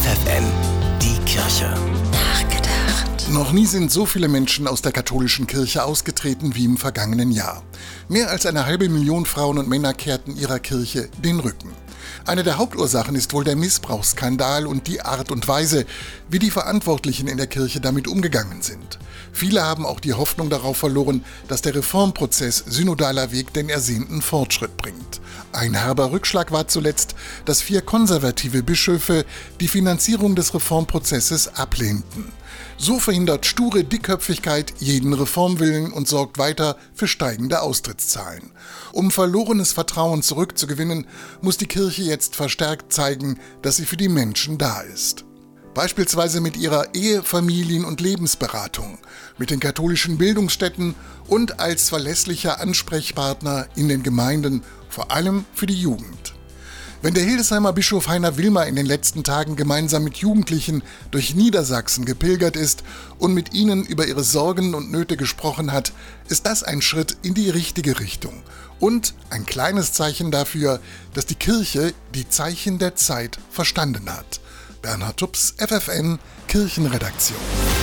FFN, die Kirche. Nachgedacht. Noch nie sind so viele Menschen aus der katholischen Kirche ausgetreten wie im vergangenen Jahr. Mehr als eine halbe Million Frauen und Männer kehrten ihrer Kirche den Rücken. Eine der Hauptursachen ist wohl der Missbrauchsskandal und die Art und Weise, wie die Verantwortlichen in der Kirche damit umgegangen sind. Viele haben auch die Hoffnung darauf verloren, dass der Reformprozess synodaler Weg den ersehnten Fortschritt bringt. Ein herber Rückschlag war zuletzt, dass vier konservative Bischöfe die Finanzierung des Reformprozesses ablehnten. So verhindert sture Dickköpfigkeit jeden Reformwillen und sorgt weiter für steigende Austrittszahlen. Um verlorenes Vertrauen zurückzugewinnen, muss die Kirche jetzt verstärkt zeigen, dass sie für die Menschen da ist. Beispielsweise mit ihrer Ehe-, Familien- und Lebensberatung, mit den katholischen Bildungsstätten und als verlässlicher Ansprechpartner in den Gemeinden, vor allem für die Jugend. Wenn der Hildesheimer Bischof Heiner Wilmer in den letzten Tagen gemeinsam mit Jugendlichen durch Niedersachsen gepilgert ist und mit ihnen über ihre Sorgen und Nöte gesprochen hat, ist das ein Schritt in die richtige Richtung und ein kleines Zeichen dafür, dass die Kirche die Zeichen der Zeit verstanden hat. Bernhard Tups, FFN, Kirchenredaktion.